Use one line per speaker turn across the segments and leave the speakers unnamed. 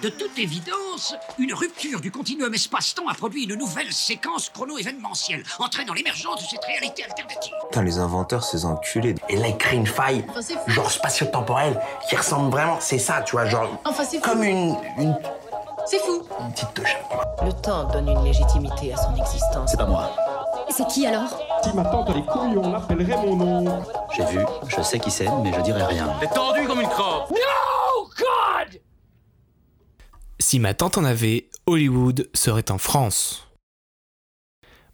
De toute évidence, une rupture du continuum espace-temps a produit une nouvelle séquence chrono-événementielle, entraînant l'émergence de cette réalité alternative.
Putain, les inventeurs, ces enculés.
Et là, ils créent une faille,
Enfin, c'est fou.
genre spatio-temporelle, qui ressemble vraiment, c'est ça, tu vois, genre,
Enfin, c'est fou.
comme une, une,
C'est fou.
une petite touche.
Le temps donne une légitimité à son existence.
C'est pas moi.
C'est qui alors?
Si ma tante a les couilles, on l'appellerait mon nom.
J'ai vu, je sais qui c'est, mais je dirai rien.
T'es tendu comme une crotte
Si ma tante en avait, Hollywood serait en France.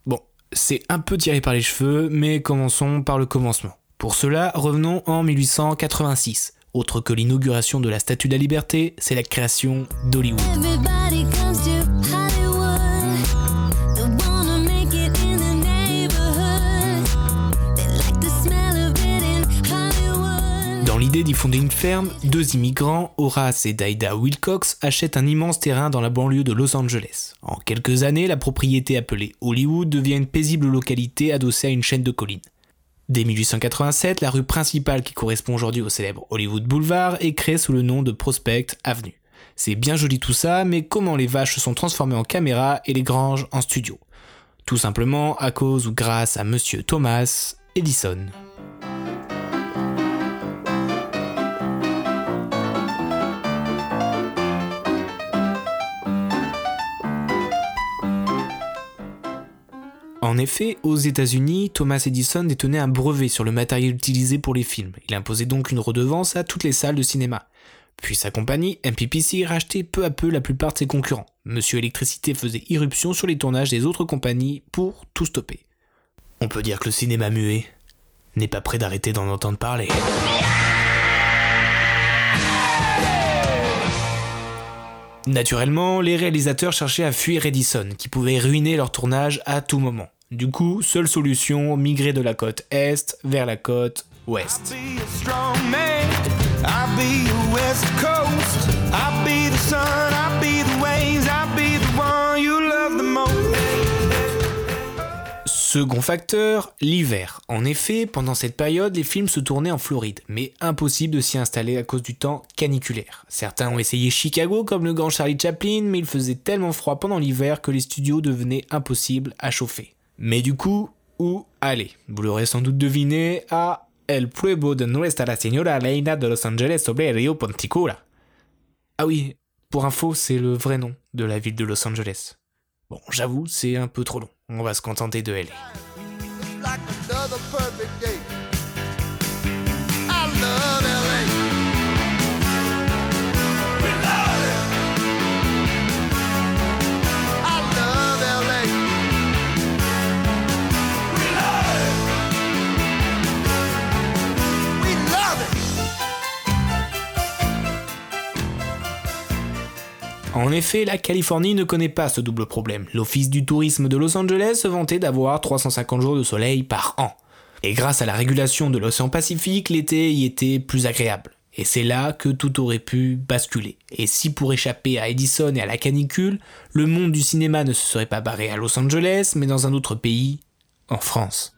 Bon, c'est un peu tiré par les cheveux, mais commençons par le commencement. Pour cela, revenons en 1886. Autre que l'inauguration de la Statue de la Liberté, c'est la création d'Hollywood. Dans l'idée d'y fonder une ferme, deux immigrants, Horace et Daida Wilcox, achètent un immense terrain dans la banlieue de Los Angeles. En quelques années, la propriété appelée Hollywood devient une paisible localité adossée à une chaîne de collines. Dès 1887, la rue principale qui correspond aujourd'hui au célèbre Hollywood Boulevard est créée sous le nom de Prospect Avenue. C'est bien joli tout ça, mais comment les vaches se sont transformées en caméras et les granges en studio? Tout simplement à cause ou grâce à Monsieur Thomas Edison. En effet, aux États-Unis, Thomas Edison détenait un brevet sur le matériel utilisé pour les films. Il imposait donc une redevance à toutes les salles de cinéma. Puis sa compagnie, MPPC, rachetait peu à peu la plupart de ses concurrents. Monsieur Électricité faisait irruption sur les tournages des autres compagnies pour tout stopper. On peut dire que le cinéma muet n'est pas prêt d'arrêter d'en entendre parler. Naturellement, les réalisateurs cherchaient à fuir Edison, qui pouvait ruiner leur tournage à tout moment. Du coup, seule solution, migrer de la côte Est vers la côte Ouest. Second facteur, l'hiver. En effet, pendant cette période, les films se tournaient en Floride, mais impossible de s'y installer à cause du temps caniculaire. Certains ont essayé Chicago comme le grand Charlie Chaplin, mais il faisait tellement froid pendant l'hiver que les studios devenaient impossibles à chauffer. Mais du coup, où aller? Vous l'aurez sans doute deviné à El Pueblo de Nuestra Señora Reina de Los Angeles sobre el Rio Ponticula. Ah oui, pour info, c'est le vrai nom de la ville de Los Angeles. Bon, j'avoue, c'est un peu trop long. On va se contenter de LA. En effet, la Californie ne connaît pas ce double problème. L'Office du tourisme de Los Angeles se vantait d'avoir 350 jours de soleil par an. Et grâce à la régulation de l'océan Pacifique, l'été y était plus agréable. Et c'est là que tout aurait pu basculer. Et si pour échapper à Edison et à la canicule, le monde du cinéma ne se serait pas barré à Los Angeles, mais dans un autre pays, en France.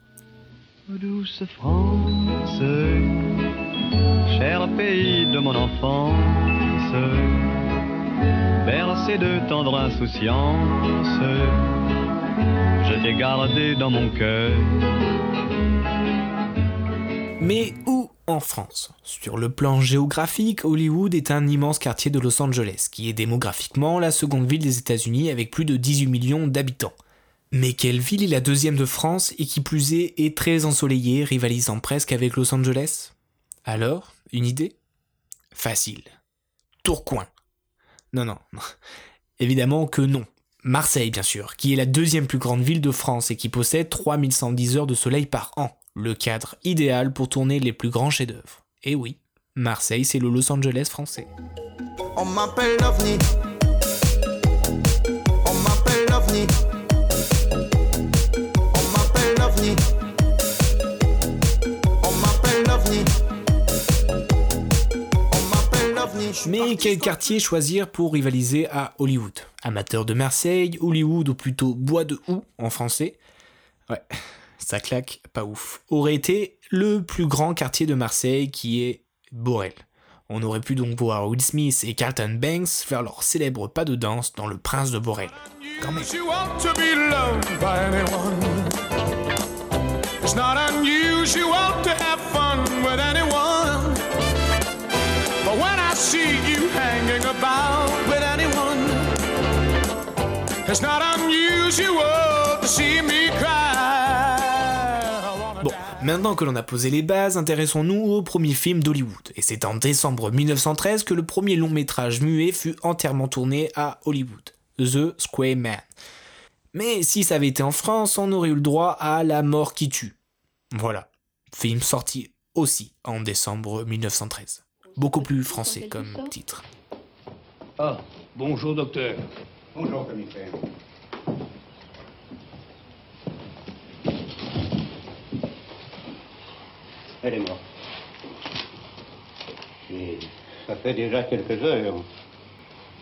Douce France, cher pays de mon enfance, bercé de tendre insouciance, je t'ai gardé dans mon cœur.
Mais où en France? Sur le plan géographique, Hollywood est un immense quartier de Los Angeles, qui est démographiquement la seconde ville des États-Unis avec plus de 18 millions d'habitants. Mais quelle ville est la deuxième de France et qui plus est est très ensoleillée, rivalisant presque avec Los Angeles? Alors, une idée? Facile. Tourcoing. Non, non. Évidemment que non. Marseille, bien sûr, qui est la deuxième plus grande ville de France et qui possède 3110 heures de soleil par an. Le cadre idéal pour tourner les plus grands chefs-d'œuvre. Et oui, Marseille, c'est le Los Angeles français.
On m'appelle l'OVNI. On m'appelle l'OVNI.
Mais quel quartier choisir pour rivaliser à Hollywood? Amateur de Marseille, Hollywood ou plutôt Bois de Houx en français? Ouais, ça claque pas ouf. Aurait été le plus grand quartier de Marseille qui est Borel. On aurait pu donc voir Will Smith et Carlton Banks faire leur célèbre pas de danse dans Le Prince de Borel. Quand même.
You want to be loved by anyone. It's not unusual to have fun with anyone. But when I see you hanging about with anyone, it's not unusual to see me cry. I wanna
Bon, maintenant que l'on a posé les bases, intéressons-nous au premier film d'Hollywood. Et c'est en décembre 1913 que le premier long métrage muet fut entièrement tourné à Hollywood, The Square Man. Mais si ça avait été en France, on aurait eu le droit à La mort qui tue. Voilà, film sorti aussi en décembre 1913. Beaucoup plus français comme titre.
Ah, bonjour docteur.
Bonjour, commissaire. Elle est morte. Et ça fait déjà quelques heures.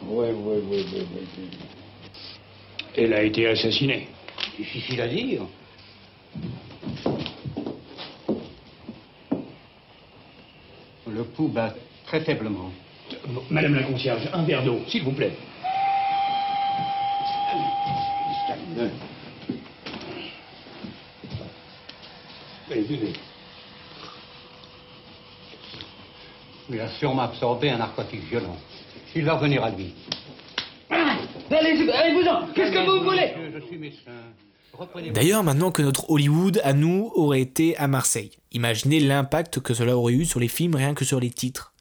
Oui, oui, oui, oui, oui. Elle a été assassinée.
Difficile à dire. Pouls bat très faiblement.
Madame la concierge, un verre d'eau, s'il vous plaît.
Il a sûrement absorbé un narcotique violent. Il va revenir à lui.
Allez, allez-vous-en Qu'est-ce que vous voulez?
Monsieur, je suis médecin.
D'ailleurs, maintenant que notre Hollywood à nous aurait été à Marseille, imaginez l'impact que cela aurait eu sur les films rien que sur les titres.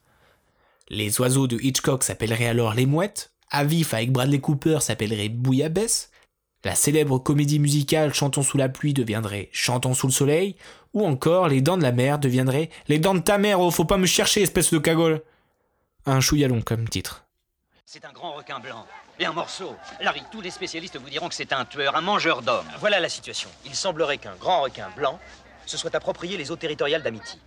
Les oiseaux de Hitchcock s'appelleraient alors Les Mouettes, Avif avec Bradley Cooper s'appellerait Bouillabaisse, la célèbre comédie musicale Chantons sous la pluie deviendrait Chantons sous le soleil, ou encore Les Dents de la Mer deviendraient Les Dents de ta mère, oh faut pas me chercher espèce de cagole. Un chouïa long comme titre.
C'est un grand requin blanc. Et un morceau. Larry, tous les spécialistes vous diront que c'est un tueur, un mangeur d'hommes.
Voilà la situation. Il semblerait qu'un grand requin blanc se soit approprié les eaux territoriales d'Amity.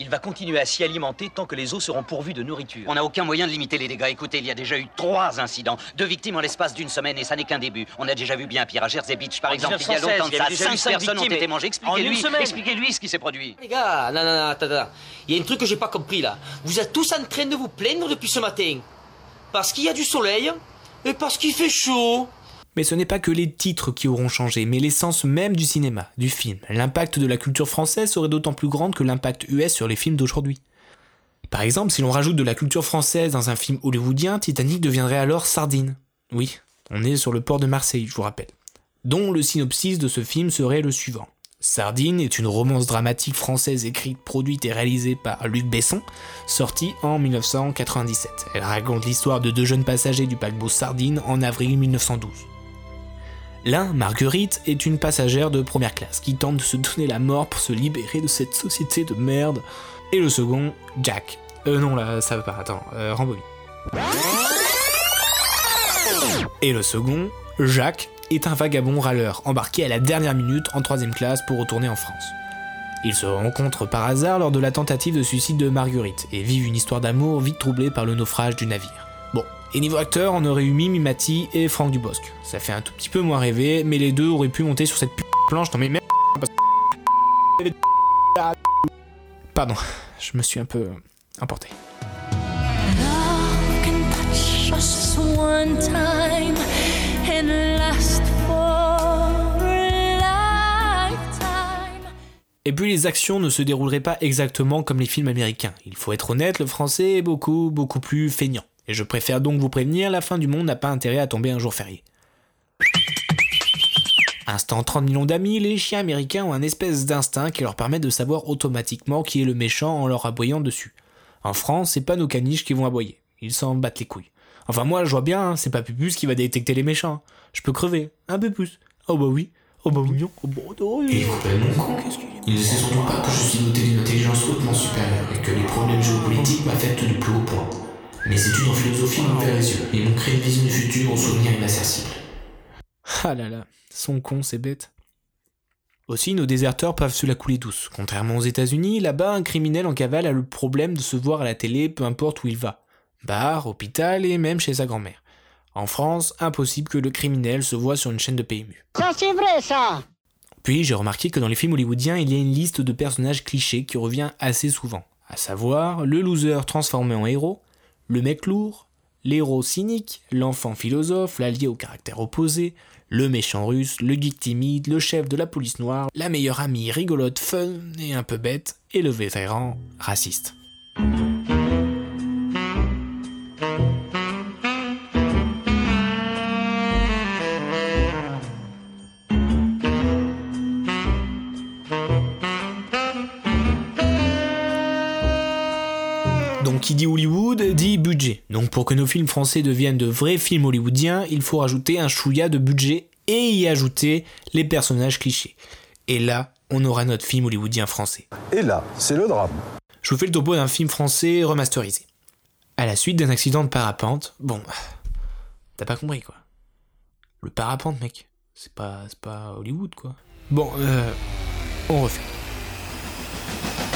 Il va continuer à s'y alimenter tant que les eaux seront pourvues de nourriture.
On n'a aucun moyen de limiter les dégâts. Écoutez, il y a déjà eu trois incidents. Deux victimes en l'espace d'une semaine et ça n'est qu'un début. On a déjà vu bien pire à Jersey Beach, par
En
exemple, il y a
1916,
longtemps de
il y
ça. Cinq
cinq
personnes ont
victimes,
été mangées.
en
Expliquez-lui
une semaine.
expliquez-lui ce qui s'est produit.
Les gars, non, non, non, attends, attends. Il y a un truc que j'ai pas compris là. Vous êtes tous en train de vous plaindre depuis ce matin. Parce qu'il y a du soleil et parce qu'il fait chaud.
Mais ce n'est pas que les titres qui auront changé, mais l'essence même du cinéma, du film. L'impact de la culture française serait d'autant plus grande que l'impact US sur les films d'aujourd'hui. Par exemple, si l'on rajoute de la culture française dans un film hollywoodien, Titanic deviendrait alors Sardine. Oui, on est sur le port de Marseille, je vous rappelle. Dont le synopsis de ce film serait le suivant. Sardine est une romance dramatique française écrite, produite et réalisée par Luc Besson, sortie en 1997. Elle raconte l'histoire de deux jeunes passagers du paquebot Sardine en avril 1912. L'un, Marguerite, est une passagère de première classe qui tente de se donner la mort pour se libérer de cette société de merde. Et le second, Jack. Euh non là, ça va pas, attends, euh. Et le second, Jacques, est un vagabond râleur embarqué à la dernière minute en troisième classe pour retourner en France. Ils se rencontrent par hasard lors de la tentative de suicide de Marguerite et vivent une histoire d'amour vite troublée par le naufrage du navire. Bon, et niveau acteur, on aurait eu Mimi Mati et Franck Dubosc. Ça fait un tout petit peu moins rêver, mais les deux auraient pu monter sur cette planche dans mes merde. Pardon, je me suis un peu emporté.
One time
Et puis les actions ne se dérouleraient pas exactement comme les films américains. Il faut être honnête, le français est beaucoup, beaucoup plus feignant. Et je préfère donc vous prévenir, la fin du monde n'a pas intérêt à tomber un jour férié. Instant 30 millions d'amis, les chiens américains ont un espèce d'instinct qui leur permet de savoir automatiquement qui est le méchant en leur aboyant dessus. En France, c'est pas nos caniches qui vont aboyer. Ils s'en battent les couilles. Enfin moi, je vois bien, hein, c'est pas Pupus qui va détecter les méchants. Je peux crever, un peu plus. Oh bah oui, oh bah mignon, oh bah oh,
Il est complètement con. Il ne sait surtout pas que je suis doté d'une intelligence hautement supérieure et que les problèmes géopolitiques m'affectent du plus haut point. Mes études en philosophie m'ont ouvert les yeux et m'ont créé une vision du futur aux souvenirs inaccessibles.
Ah là là, sont cons, c'est bête. Aussi, nos déserteurs peuvent se la couler douce. Contrairement aux États-Unis, là-bas, un criminel en cavale a le problème de se voir à la télé peu importe où il va. Bar, hôpital et même chez sa grand-mère. En France, impossible que le criminel se voit sur une chaîne de PMU.
Ça, c'est vrai, ça
Puis j'ai remarqué que dans les films hollywoodiens, il y a une liste de personnages clichés qui revient assez souvent. à savoir le loser transformé en héros, le mec lourd, l'héros cynique, l'enfant philosophe, l'allié au caractère opposé, le méchant russe, le geek timide, le chef de la police noire, la meilleure amie rigolote, fun et un peu bête, et le vétéran raciste. Donc qui dit Hollywood dit budget. Donc pour que nos films français deviennent de vrais films hollywoodiens, il faut rajouter un chouïa de budget et y ajouter les personnages clichés. Et là, on aura notre film hollywoodien français.
Et là, c'est le drame.
Je vous fais le topo d'un film français remasterisé. À la suite d'un accident de parapente, bon, t'as pas compris quoi. Le parapente, mec, c'est pas, c'est pas Hollywood quoi. Bon, euh, on refait.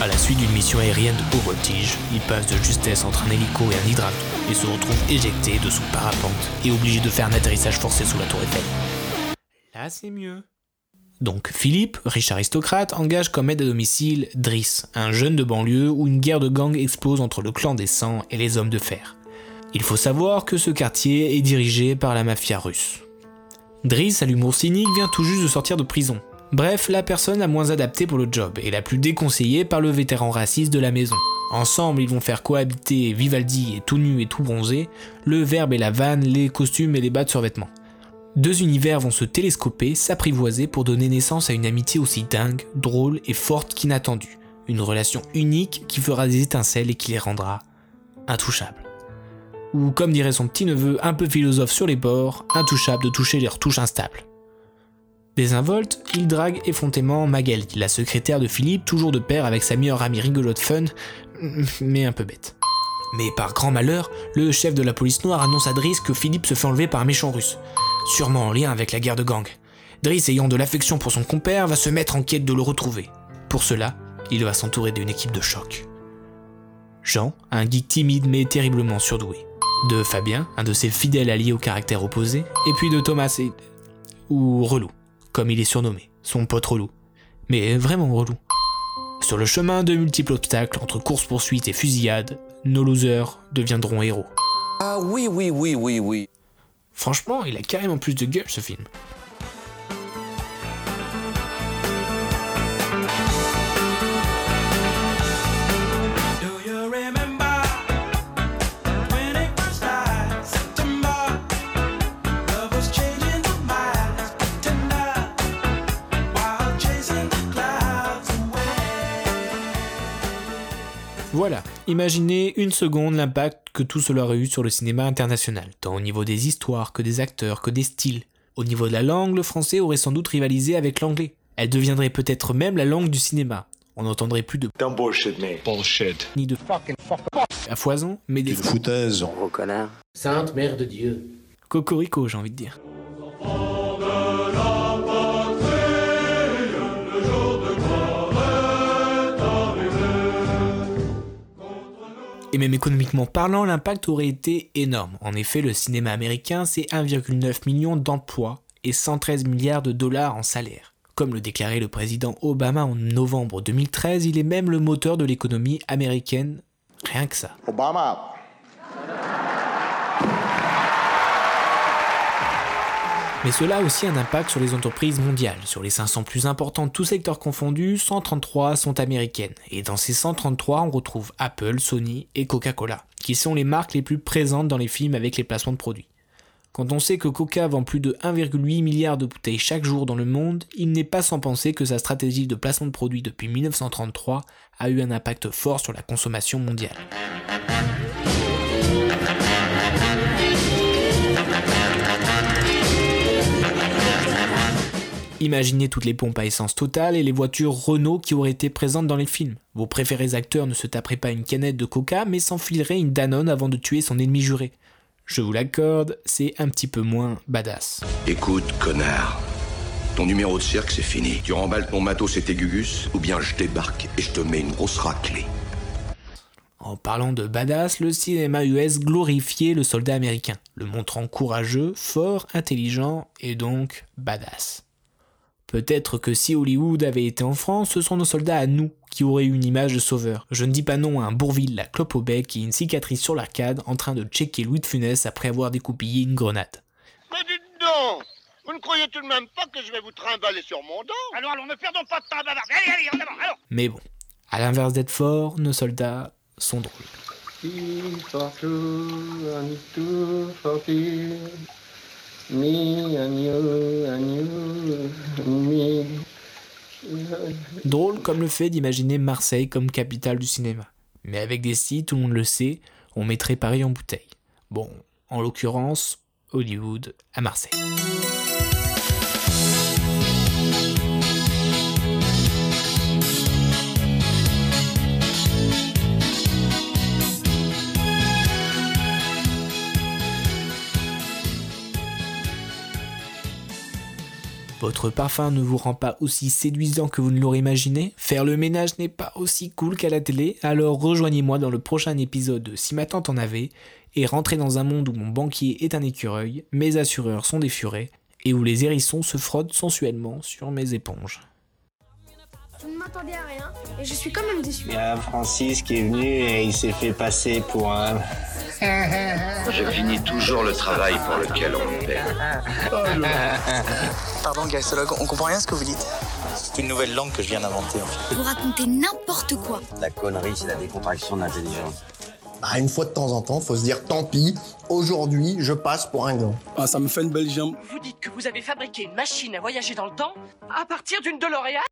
À la suite d'une mission aérienne de haut voltige, il passe de justesse entre un hélico et un hydravion et se retrouve éjecté de son parapente et obligé de faire un atterrissage forcé sous la tour Eiffel. Là, c'est mieux. Donc Philippe, riche aristocrate, engage comme aide à domicile Driss, un jeune de banlieue où une guerre de gang explose entre le clan des sangs et les hommes de fer. Il faut savoir que ce quartier est dirigé par la mafia russe. Driss, à l'humour cynique, vient tout juste de sortir de prison. Bref, la personne la moins adaptée pour le job et la plus déconseillée par le vétéran raciste de la maison. Ensemble, ils vont faire cohabiter Vivaldi et tout nu et tout bronzé, le verbe et la vanne, les costumes et les bas de survêtement. Deux univers vont se télescoper, s'apprivoiser pour donner naissance à une amitié aussi dingue, drôle et forte qu'inattendue. Une relation unique qui fera des étincelles et qui les rendra intouchables. Ou comme dirait son petit neveu un peu philosophe sur les bords, intouchable de toucher les retouches instables. Désinvolte, il drague effrontément Magali, la secrétaire de Philippe, toujours de pair avec sa meilleure amie rigolote fun, mais un peu bête. Mais par grand malheur, le chef de la police noire annonce à Driss que Philippe se fait enlever par un méchant russe, sûrement en lien avec la guerre de gang. Driss, ayant de l'affection pour son compère, va se mettre en quête de le retrouver. Pour cela, il va s'entourer d'une équipe de choc. Jean, un geek timide mais terriblement surdoué. De Fabien, un de ses fidèles alliés au caractère opposé. Et puis de Thomas et... ou Relou, comme il est surnommé, son pote relou. Mais vraiment relou. Sur le chemin de multiples obstacles entre course-poursuite et fusillade, nos losers deviendront héros.
Ah oui, oui, oui, oui, oui.
Franchement, il a carrément plus de gueule ce film. Imaginez une seconde l'impact que tout cela aurait eu sur le cinéma international, tant au niveau des histoires que des acteurs, que des styles. Au niveau de la langue, le français aurait sans doute rivalisé avec l'anglais. Elle deviendrait peut-être même la langue du cinéma. On n'entendrait plus de
Don't bullshit me. Bullshit.
ni de fucking fuck à foison, mais des
foutaise.
Gros connard.
Sainte Mère de Dieu.
cocorico, j'ai envie de dire. Et même économiquement parlant, l'impact aurait été énorme. En effet, le cinéma américain, c'est 1,9 million d'emplois et 113 milliards de dollars en salaire. Comme le déclarait le président Obama en novembre 2013, il est même le moteur de l'économie américaine. Rien que ça. Mais cela a aussi un impact sur les entreprises mondiales. Sur les 500 plus importantes, tous secteurs confondus, 133 sont américaines. Et dans ces 133, on retrouve Apple, Sony et Coca-Cola, qui sont les marques les plus présentes dans les films avec les placements de produits. Quand on sait que Coca vend plus de 1,8 milliard de bouteilles chaque jour dans le monde, il n'est pas sans penser que sa stratégie de placement de produits depuis 1933 a eu un impact fort sur la consommation mondiale. Imaginez toutes les pompes à essence totales et les voitures Renault qui auraient été présentes dans les films. Vos préférés acteurs ne se taperaient pas une canette de coca mais s'enfileraient une Danone avant de tuer son ennemi juré. Je vous l'accorde, c'est un petit peu moins badass.
Écoute, connard. Ton numéro de cirque, c'est fini. Tu remballes ton matos et tes gugus, ou bien je débarque et je te mets une grosse raclée.
En parlant de badass, le cinéma US glorifiait le soldat américain, le montrant courageux, fort, intelligent et donc badass. Peut-être que si Hollywood avait été en France, ce sont nos soldats à nous qui auraient eu une image de sauveur. Je ne dis pas non à un Bourville, la clope au bec et une cicatrice sur l'arcade en train de checker Louis de Funès après avoir découpillé une grenade.
Mais dites donc Vous ne croyez tout de même pas que je vais vous trimballer sur mon dos? Alors, allons, ne perdons pas de temps, bavard Allez, allez, en avant, allons
Mais bon, à l'inverse d'être forts, nos soldats sont drôles. Drôle comme le fait d'imaginer Marseille comme capitale du cinéma. Mais avec des si, tout le monde le sait, on mettrait Paris en bouteille. Bon, en l'occurrence, Hollywood à Marseille. Votre parfum ne vous rend pas aussi séduisant que vous ne l'aurez imaginé? Faire le ménage n'est pas aussi cool qu'à la télé? Alors rejoignez-moi dans le prochain épisode de Si ma tante en avait et rentrez dans un monde où mon banquier est un écureuil, mes assureurs sont des furets et où les hérissons se frottent sensuellement sur mes éponges.
Je ne m'attendais à rien et je suis quand même déçu.
Il y a Francis qui est venu et il s'est fait passer pour un.
Je finis toujours le travail pour lequel on me paie.
Pardon, gastologue, on comprend rien à ce que vous dites.
C'est une nouvelle langue que je viens d'inventer en fait.
Vous racontez n'importe quoi.
La connerie, c'est la décontraction de l'intelligence.
Ah, une fois de temps en temps, faut se dire tant pis, aujourd'hui, je passe pour un gland.
Ah, ça me fait une belle jambe.
Vous dites que vous avez fabriqué une machine à voyager dans le temps à partir d'une DeLorean